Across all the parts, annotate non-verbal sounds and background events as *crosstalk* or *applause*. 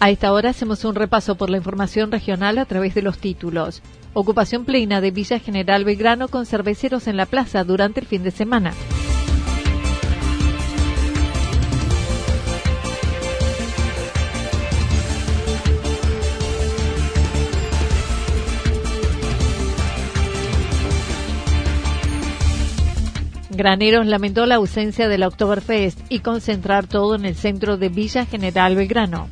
A esta hora hacemos un repaso por la información regional a través de los títulos. Ocupación plena de Villa General Belgrano con cerveceros en la plaza durante el fin de semana. Graneros lamentó la ausencia del Oktoberfest y concentrar todo en el centro de Villa General Belgrano.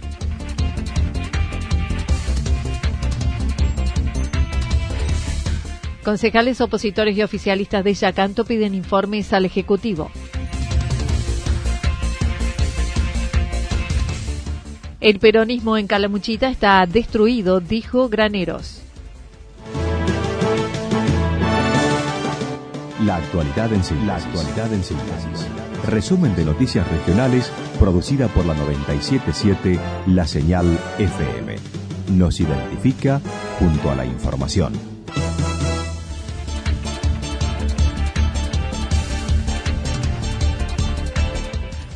Concejales opositores y oficialistas de Yacanto piden informes al Ejecutivo. El peronismo en Calamuchita está destruido, dijo Graneros. La actualidad en síntesis. Resumen de noticias regionales producida por la 977 La Señal FM. Nos identifica junto a la información.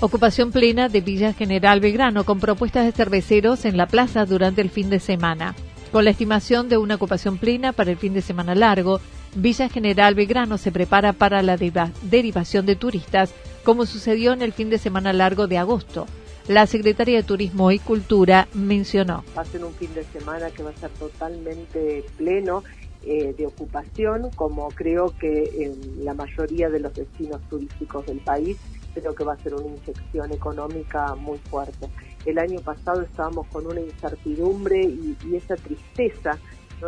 Ocupación plena de Villa General Belgrano con propuestas de cerveceros en la plaza durante el fin de semana. Con la estimación de una ocupación plena para el fin de semana largo, Villa General Belgrano se prepara para la derivación de turistas, como sucedió en el fin de semana largo de agosto. La Secretaría de Turismo y Cultura mencionó. Va a ser un fin de semana que va a ser totalmente pleno eh, de ocupación, como creo que en la mayoría de los destinos turísticos del país, creo que va a ser una inyección económica muy fuerte. El año pasado estábamos con una incertidumbre y, y esa tristeza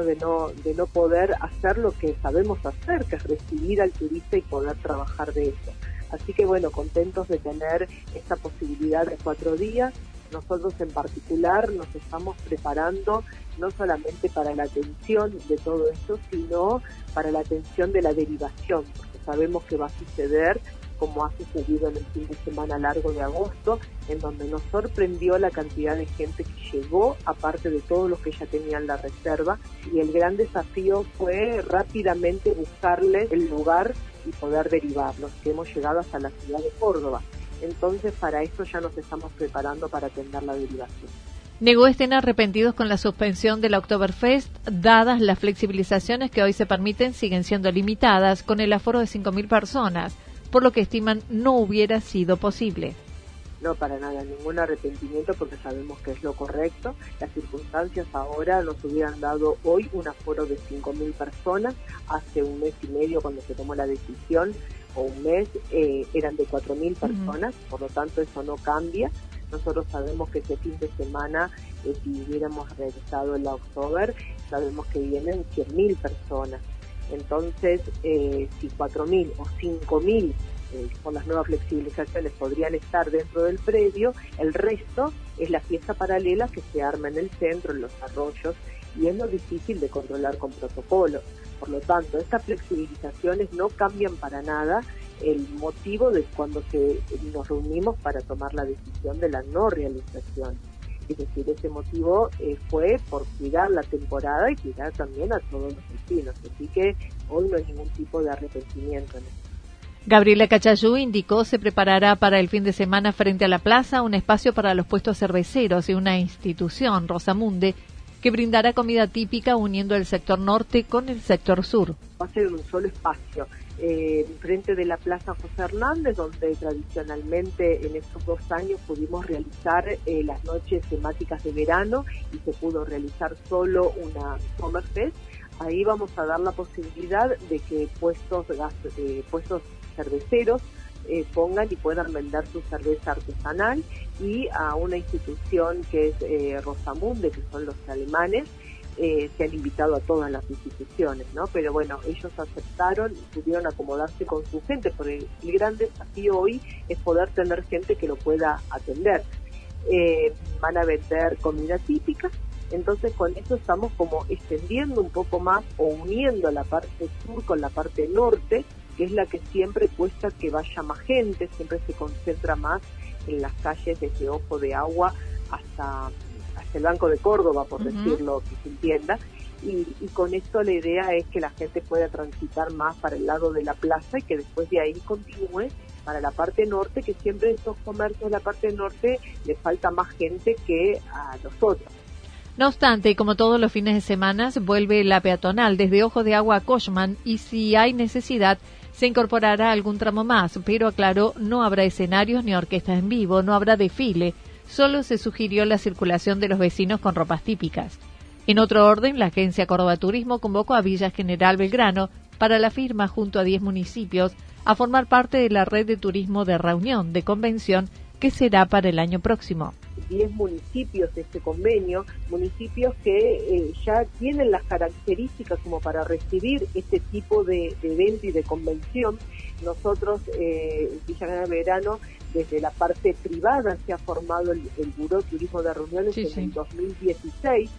de, no, de no poder hacer lo que sabemos hacer, que es recibir al turista y poder trabajar de eso. Así que bueno, contentos de tener esta posibilidad de cuatro días. Nosotros en particular nos estamos preparando no solamente para la atención de todo esto, sino para la atención de la derivación, porque sabemos que va a suceder como ha sucedido en el fin de semana largo de agosto, en donde nos sorprendió la cantidad de gente que llegó, aparte de todos los que ya tenían la reserva, y el gran desafío fue rápidamente buscarle el lugar y poder derivarlos, que hemos llegado hasta la ciudad de Córdoba. Entonces, para esto ya nos estamos preparando para atender la derivación. Negó estén arrepentidos con la suspensión del Oktoberfest, dadas las flexibilizaciones que hoy se permiten siguen siendo limitadas, con el aforo de 5.000 personas por lo que estiman no hubiera sido posible. No, para nada, ningún arrepentimiento porque sabemos que es lo correcto. Las circunstancias ahora nos hubieran dado hoy un aforo de 5.000 personas. Hace un mes y medio cuando se tomó la decisión, o un mes, eh, eran de 4.000 personas, por lo tanto eso no cambia. Nosotros sabemos que ese fin de semana, eh, si hubiéramos realizado el October, sabemos que vienen 100.000 personas. Entonces, eh, si 4.000 o 5.000 eh, con las nuevas flexibilizaciones podrían estar dentro del predio, el resto es la fiesta paralela que se arma en el centro, en los arroyos, y es lo difícil de controlar con protocolos. Por lo tanto, estas flexibilizaciones no cambian para nada el motivo de cuando se, nos reunimos para tomar la decisión de la no realización. Es decir, ese motivo eh, fue por cuidar la temporada y cuidar también a todos los vecinos. Así que hoy no hay ningún tipo de arrepentimiento en Gabriela Cachayú indicó se preparará para el fin de semana frente a la plaza un espacio para los puestos cerveceros y una institución, Rosamunde, que brindará comida típica uniendo el sector norte con el sector sur. Va a ser un solo espacio eh, frente de la Plaza José Hernández, donde tradicionalmente en estos dos años pudimos realizar eh, las noches temáticas de verano y se pudo realizar solo una Summer Fest. Ahí vamos a dar la posibilidad de que puestos, eh, puestos cerveceros eh, pongan y puedan vender su cerveza artesanal y a una institución que es eh, Rosamunde, que son los alemanes, eh, se han invitado a todas las instituciones, ¿no? Pero bueno, ellos aceptaron y pudieron acomodarse con su gente, porque el gran desafío hoy es poder tener gente que lo pueda atender. Eh, van a vender comida típica, entonces con eso estamos como extendiendo un poco más o uniendo la parte sur con la parte norte, que es la que siempre cuesta que vaya más gente, siempre se concentra más en las calles desde Ojo de Agua hasta, el Banco de Córdoba, por decirlo, que se entienda. Y, y, con esto la idea es que la gente pueda transitar más para el lado de la plaza y que después de ahí continúe para la parte norte, que siempre estos comercios de la parte norte le falta más gente que a nosotros. No obstante, como todos los fines de semana, vuelve la peatonal desde Ojo de Agua a Cochman y si hay necesidad, se incorporará algún tramo más, pero aclaró, no habrá escenarios ni orquestas en vivo, no habrá desfile, solo se sugirió la circulación de los vecinos con ropas típicas. En otro orden, la agencia Córdoba Turismo convocó a Villa General Belgrano para la firma junto a 10 municipios a formar parte de la red de turismo de reunión de convención que será para el año próximo. 10 municipios de este convenio, municipios que eh, ya tienen las características como para recibir este tipo de, de evento y de convención. Nosotros, eh, Villa Verano, desde la parte privada se ha formado el, el Buró Turismo de Reuniones Sí, en sí. el 2016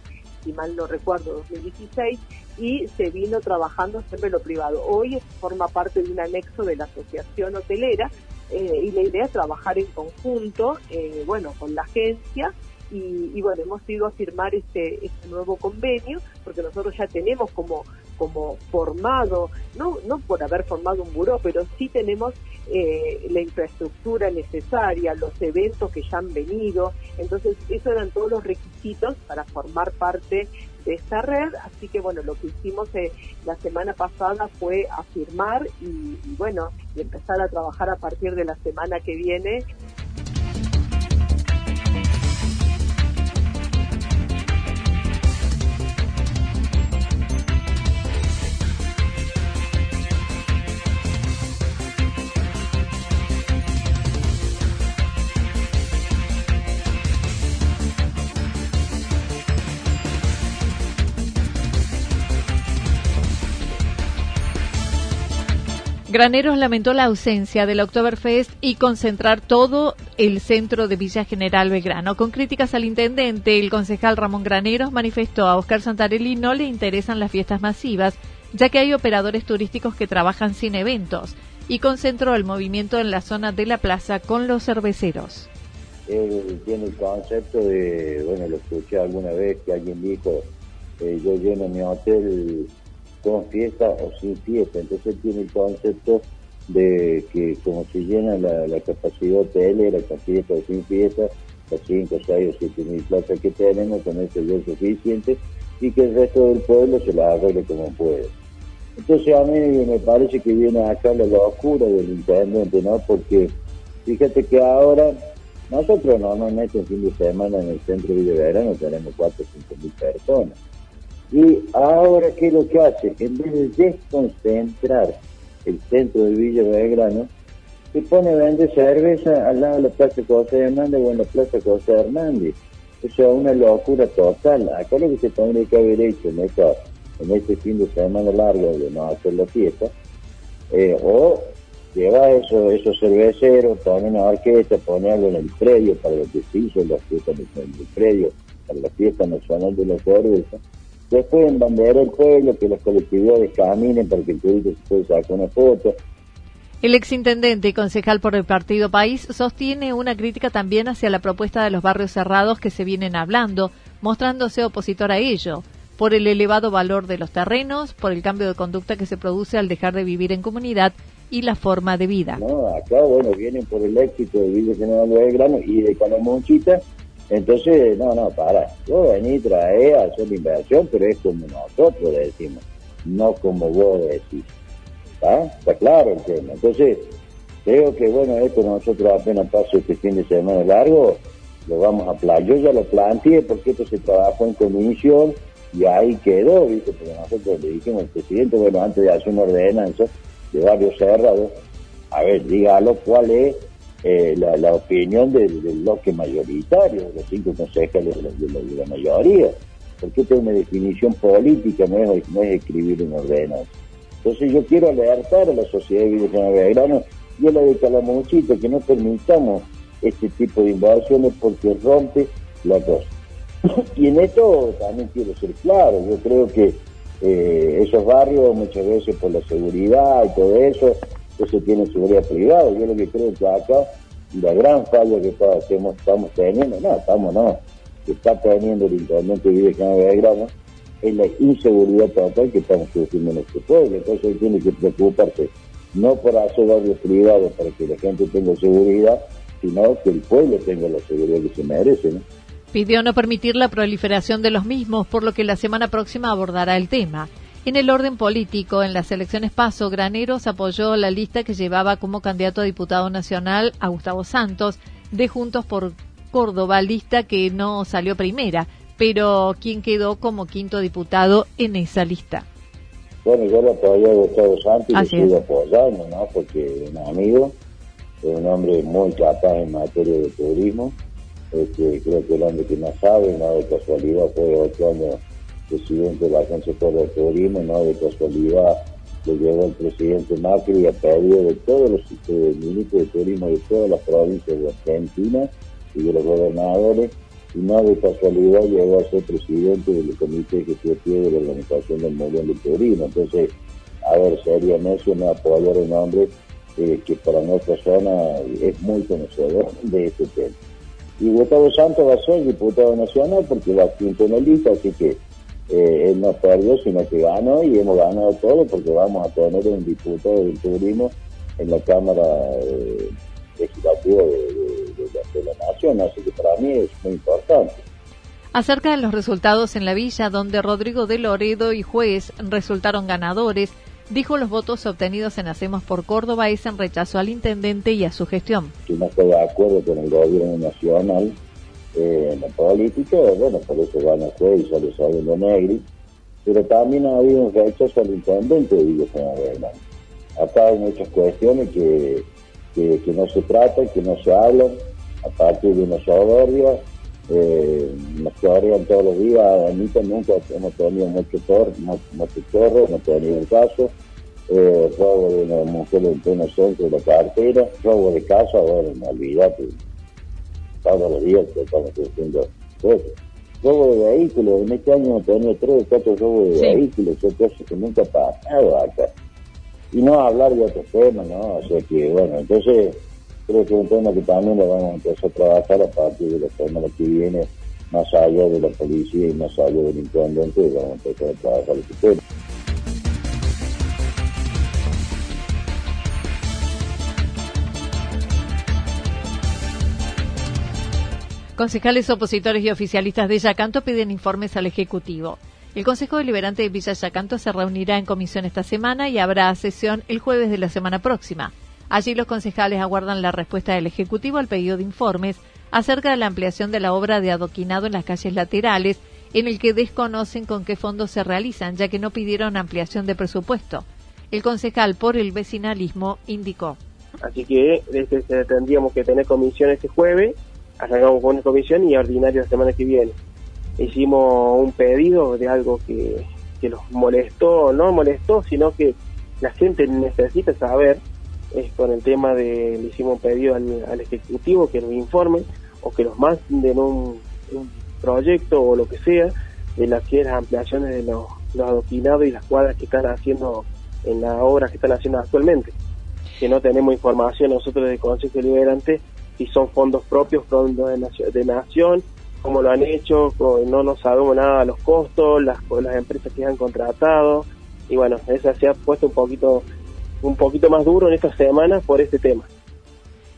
si mal no recuerdo, 2016, y se vino trabajando siempre lo privado. Hoy forma parte de un anexo de la Asociación Hotelera eh, y la idea es trabajar en conjunto, eh, bueno, con la agencia y, y, bueno, hemos ido a firmar este, este nuevo convenio porque nosotros ya tenemos como como formado, no, no por haber formado un buró, pero sí tenemos eh, la infraestructura necesaria, los eventos que ya han venido, entonces esos eran todos los requisitos para formar parte de esta red, así que bueno, lo que hicimos eh, la semana pasada fue afirmar y, y bueno, y empezar a trabajar a partir de la semana que viene Graneros lamentó la ausencia del Oktoberfest y concentrar todo el centro de Villa General Belgrano. Con críticas al intendente, el concejal Ramón Graneros manifestó a Oscar Santarelli no le interesan las fiestas masivas, ya que hay operadores turísticos que trabajan sin eventos, y concentró el movimiento en la zona de la plaza con los cerveceros. Tiene el concepto de, bueno, lo escuché alguna vez que alguien dijo, eh, yo lleno mi hotel con fiesta o sin fiesta. Entonces tiene el concepto de que como se llena la, la capacidad hotelera con fiesta o sin fiesta, las 5, 6 o 7 mil plazas que tenemos, con eso ya suficiente y que el resto del pueblo se la arregle como puede. Entonces a mí me parece que viene acá la locura del intendente, ¿no? Porque fíjate que ahora nosotros normalmente en fin de semana en el centro de Verano tenemos 4 o 5 mil personas. Y ahora, ¿qué es lo que hace? En vez de desconcentrar el centro de Villa Belgrano, se pone a vender cerveza al lado de la Plaza José Hernández o en la Plaza José Hernández. Eso es una locura total. Acá lo que se tendría que haber hecho en, en este fin de semana largo de no hacer la fiesta, eh, o llevar eso, esos cerveceros, poner una orquesta, ponerlo en el predio para lo que se hizo la fiesta en el predio, para la fiesta nacional de la cerveza después en bandera el pueblo, que las colectividades caminen para que el turista se pueda sacar una foto. El exintendente y concejal por el Partido País sostiene una crítica también hacia la propuesta de los barrios cerrados que se vienen hablando, mostrándose opositor a ello, por el elevado valor de los terrenos, por el cambio de conducta que se produce al dejar de vivir en comunidad y la forma de vida. No, acá, bueno, vienen por el éxito de Villa General de Belgrano y de Calamonchita, entonces, no, no, para. Yo vení, trae, hacer la inversión, pero es como nosotros decimos, no como vos decís. Está claro el tema. Entonces, creo que bueno, esto nosotros apenas paso este fin de semana largo, lo vamos a plantear. Yo ya lo planteé porque esto se trabajó en comisión y ahí quedó, ¿viste? Porque nosotros le dijimos al presidente, bueno, antes de hacer una ordenanza de varios cerrados, a ver, dígalo cuál es eh, la, opinión del, bloque mayoritario, de los cinco concejales de la, mayoría. Porque esto es una definición política, no es, no es escribir una ordenanza. Entonces yo quiero alertar a la sociedad de Belgrano y a la de Calamuchita que no permitamos este tipo de invasiones porque rompe la cosa. *coughs* y en esto también quiero ser claro, yo creo que eh, esos barrios muchas veces por la seguridad y todo eso, eso tiene seguridad privada. Yo lo que creo que acá la gran falla que, estamos teniendo, no, estamos no, que está teniendo el intendente de Belgrano, es la inseguridad total que estamos sufriendo en nuestro pueblo. Entonces él tiene que preocuparse no por hacer barrios privados para que la gente tenga seguridad, sino que el pueblo tenga la seguridad que se merece. ¿no? Pidió no permitir la proliferación de los mismos, por lo que la semana próxima abordará el tema. En el orden político, en las elecciones Paso, Graneros apoyó la lista que llevaba como candidato a diputado nacional a Gustavo Santos, de Juntos por Córdoba, lista que no salió primera, pero quien quedó como quinto diputado en esa lista. Bueno, yo lo apoyé a Gustavo Santos y sigo apoyando, ¿no? Porque es un amigo, es un hombre muy capaz en materia de turismo. Este, creo que el hombre que más sabe, no de casualidad, fue años presidente de la Agencia de Turismo, no de casualidad lo llevó el presidente Macri a pedido de todos los ministros de turismo de todas las provincias de Argentina y de los gobernadores y no de casualidad llegó a ser presidente del comité que se de la Organización del Mundial del Turismo. Entonces, a ver, sería necio no apoyar un hombre eh, que para nuestra zona es muy conocedor *laughs* de este tema. Y Gustavo Santos va a ser diputado nacional porque va quinto en la lista, así que eh, él no perdió, sino que ganó y hemos ganado todo porque vamos a tener un diputado del turismo en la Cámara eh, Legislativa de, la, Nación, así que para mí es muy importante. Acerca de los resultados en la villa, donde Rodrigo de Loredo y juez resultaron ganadores, dijo los votos obtenidos en Hacemos por Córdoba es en rechazo al intendente y a su gestión. Si no estoy de acuerdo con el gobierno nacional, eh, en la política, bueno, por eso gana juez y sale sabiendo Negri, pero también ha habido un rechazo al intendente de Villa General Acá hay muchas cuestiones que, que, no se tratan, que no se hablan, a partir de una soberbia, eh, nos quedarían todos los días, Anita nunca hemos tenido mucho torre, mucho chorro, no tenido el caso, eh, robo de una mujer en pleno centro de la cartera, robo de casa, bueno, no olvídate, todos los días que estamos haciendo Robo de vehículos, en este año hemos tenido tres o cuatro robos de vehículos, son cosas que nunca ha pasado acá. Y no hablar de otros temas, ¿no? O sea que, bueno, entonces creo que es un tema que también lo vamos a empezar a trabajar a partir de la semana que viene, más allá de la policía y más allá del intendente, vamos a empezar a trabajar este tema. Concejales opositores y oficialistas de Yacanto piden informes al Ejecutivo. El Consejo Deliberante de Villa Yacanto se reunirá en comisión esta semana y habrá sesión el jueves de la semana próxima. Allí los concejales aguardan la respuesta del Ejecutivo al pedido de informes acerca de la ampliación de la obra de adoquinado en las calles laterales, en el que desconocen con qué fondos se realizan, ya que no pidieron ampliación de presupuesto. El concejal por el vecinalismo indicó. Así que este, tendríamos que tener comisión este jueves arrancamos con una comisión y ordinario la semana que viene. Hicimos un pedido de algo que, que los molestó, no molestó, sino que la gente necesita saber, es con el tema de, le hicimos un pedido al, Ejecutivo que nos informe o que nos manden un, un proyecto o lo que sea de las que las ampliaciones de los, los adoquinados y las cuadras que están haciendo en la obra que están haciendo actualmente. Que no tenemos información nosotros del Consejo Deliberante si son fondos propios, fondos de, nación, de nación, cómo lo han hecho, no nos sabemos nada de los costos, las, las empresas que han contratado, y bueno, eso se ha puesto un poquito, un poquito más duro en estas semanas por este tema.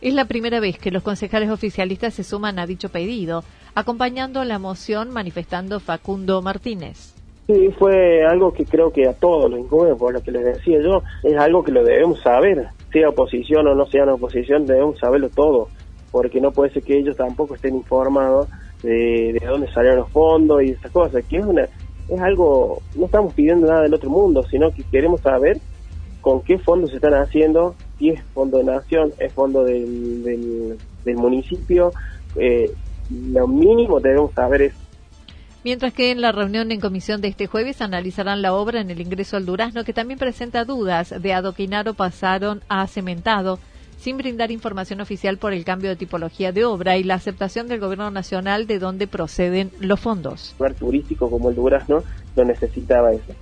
Es la primera vez que los concejales oficialistas se suman a dicho pedido, acompañando la moción manifestando Facundo Martínez. Sí, fue algo que creo que a todos los incumbe, por lo que les decía yo, es algo que lo debemos saber, sea oposición o no sea oposición, debemos saberlo todo, porque no puede ser que ellos tampoco estén informados de, de dónde salieron los fondos y esas cosas, que es una es algo, no estamos pidiendo nada del otro mundo, sino que queremos saber con qué fondos se están haciendo, si es fondo de nación, es fondo del, del, municipio, eh, lo mínimo debemos saber es Mientras que en la reunión en comisión de este jueves analizarán la obra en el ingreso al Durazno, que también presenta dudas de adoquinar o pasaron a cementado, sin brindar información oficial por el cambio de tipología de obra y la aceptación del Gobierno Nacional de dónde proceden los fondos. Un lugar turístico como el Durazno no necesitaba eso.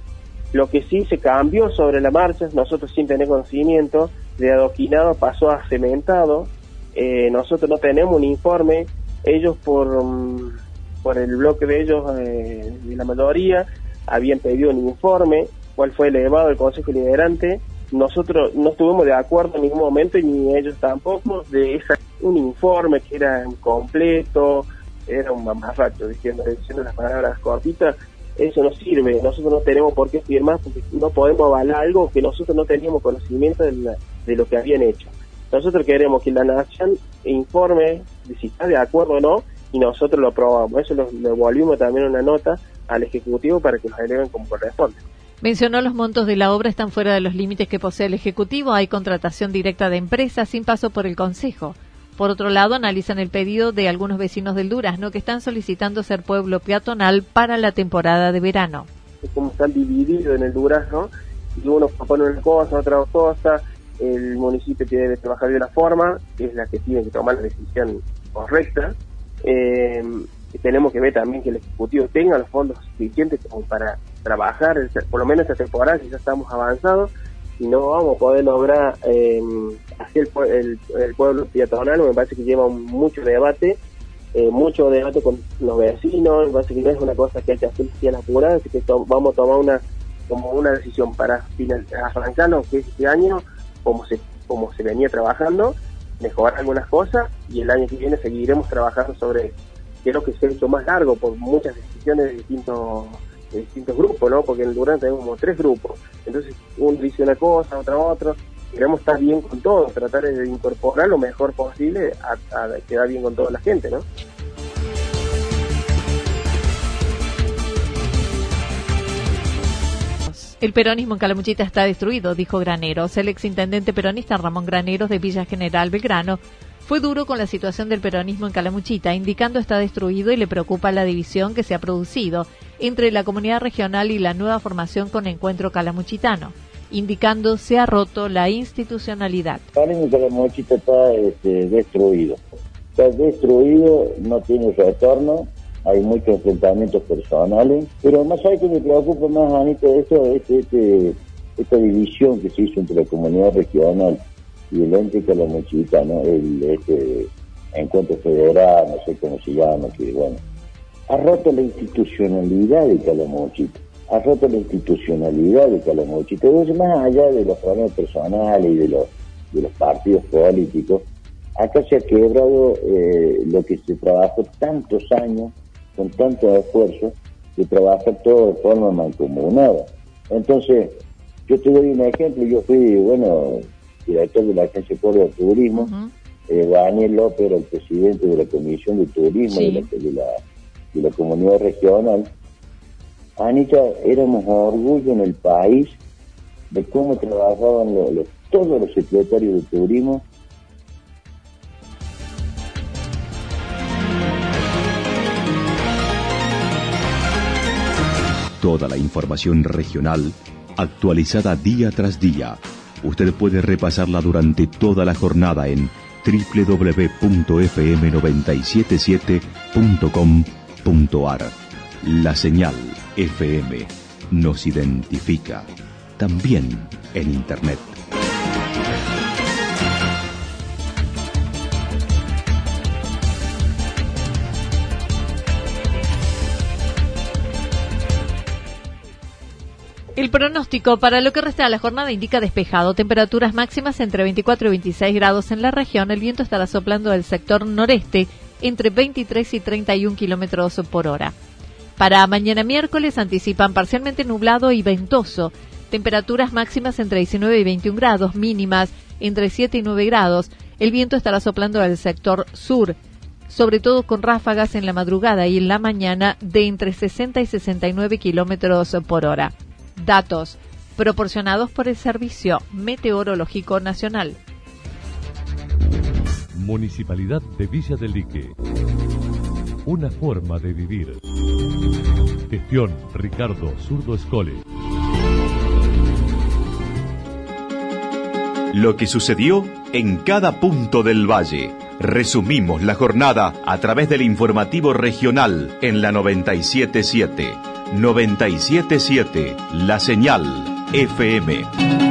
Lo que sí se cambió sobre la marcha, nosotros sin tener conocimiento, de adoquinado pasó a cementado. Eh, nosotros no tenemos un informe, ellos por, mm, por el bloque de ellos, eh, de la mayoría, habían pedido un informe, cuál fue elevado el Consejo Liderante nosotros no estuvimos de acuerdo en ningún momento y ni ellos tampoco de esa, un informe que era completo, era un mamarracho diciendo, diciendo las palabras cortitas, eso no sirve, nosotros no tenemos por qué firmar porque no podemos avalar algo que nosotros no teníamos conocimiento de, de lo que habían hecho. Nosotros queremos que la nación informe de si está de acuerdo o no y nosotros lo aprobamos. Eso lo, lo volvimos también una nota al Ejecutivo para que nos eleven como corresponde. Mencionó los montos de la obra están fuera de los límites que posee el Ejecutivo. Hay contratación directa de empresas sin paso por el Consejo. Por otro lado, analizan el pedido de algunos vecinos del Durazno que están solicitando ser pueblo peatonal para la temporada de verano. Como están divididos en el Durazno, y uno propone una cosa, otra cosa, el municipio tiene que trabajar de una forma, que es la que tiene que tomar la decisión correcta. Eh, tenemos que ver también que el Ejecutivo tenga los fondos suficientes como para trabajar, por lo menos esta temporada, si ya estamos avanzados, y no vamos a poder lograr eh, hacer el, pueblo peatonal, me parece que lleva mucho debate, eh, mucho debate con los vecinos, me parece que no es una cosa que hay que hacer así a así que vamos a tomar una como una decisión para final, arrancarnos que este año, como se, como se venía trabajando, mejorar algunas cosas y el año que viene seguiremos trabajando sobre creo que se ha hecho más largo por muchas decisiones de distintos distintos grupos, ¿no? Porque en Durán tenemos como tres grupos. Entonces, uno dice una cosa, otra otra. Queremos estar bien con todos, tratar de incorporar lo mejor posible a, quedar bien con toda la gente, ¿no? El peronismo en Calamuchita está destruido, dijo Graneros. El exintendente peronista Ramón Graneros de Villa General Belgrano fue duro con la situación del peronismo en Calamuchita, indicando está destruido y le preocupa la división que se ha producido entre la comunidad regional y la nueva formación con Encuentro Calamuchitano, indicando se ha roto la institucionalidad. El Calamuchita está este, destruido. Está destruido, no tiene retorno, hay muchos enfrentamientos personales, pero más allá que me preocupa más, Anita, esto, este, este, esta división que se hizo entre la comunidad regional y el ente calamuchitano, el este, encuentro federal, no sé cómo se llama, que bueno, ha roto la institucionalidad de Calamuchita, ha roto la institucionalidad de Calamuchita. Entonces, más allá de los problemas personales y de los, de los partidos políticos, acá se ha quebrado eh, lo que se trabajó tantos años, con tanto esfuerzo, de trabajar todo de forma mancomunada. Entonces, yo te doy un ejemplo, yo fui, bueno, director de la Agencia de Turismo, eh, Daniel López era el presidente de la Comisión de Turismo de, la, de, la, comunidad regional. Anita, éramos orgullo en el país de cómo trabajaban todos los secretarios de turismo Toda la información regional actualizada día tras día Usted puede repasarla durante toda la jornada en www.fm977.com.ar. La señal FM nos identifica también en Internet. El pronóstico para lo que resta de la jornada indica despejado, temperaturas máximas entre 24 y 26 grados en la región, el viento estará soplando del sector noreste entre 23 y 31 kilómetros por hora. Para mañana miércoles anticipan parcialmente nublado y ventoso. Temperaturas máximas entre 19 y 21 grados, mínimas entre 7 y 9 grados. El viento estará soplando al sector sur, sobre todo con ráfagas en la madrugada y en la mañana de entre 60 y 69 kilómetros por hora. Datos proporcionados por el Servicio Meteorológico Nacional. Municipalidad de Villa del Lique. Una forma de vivir. Gestión Ricardo Zurdo Escole. Lo que sucedió en cada punto del valle. Resumimos la jornada a través del informativo regional en la 977. 977 La Señal FM.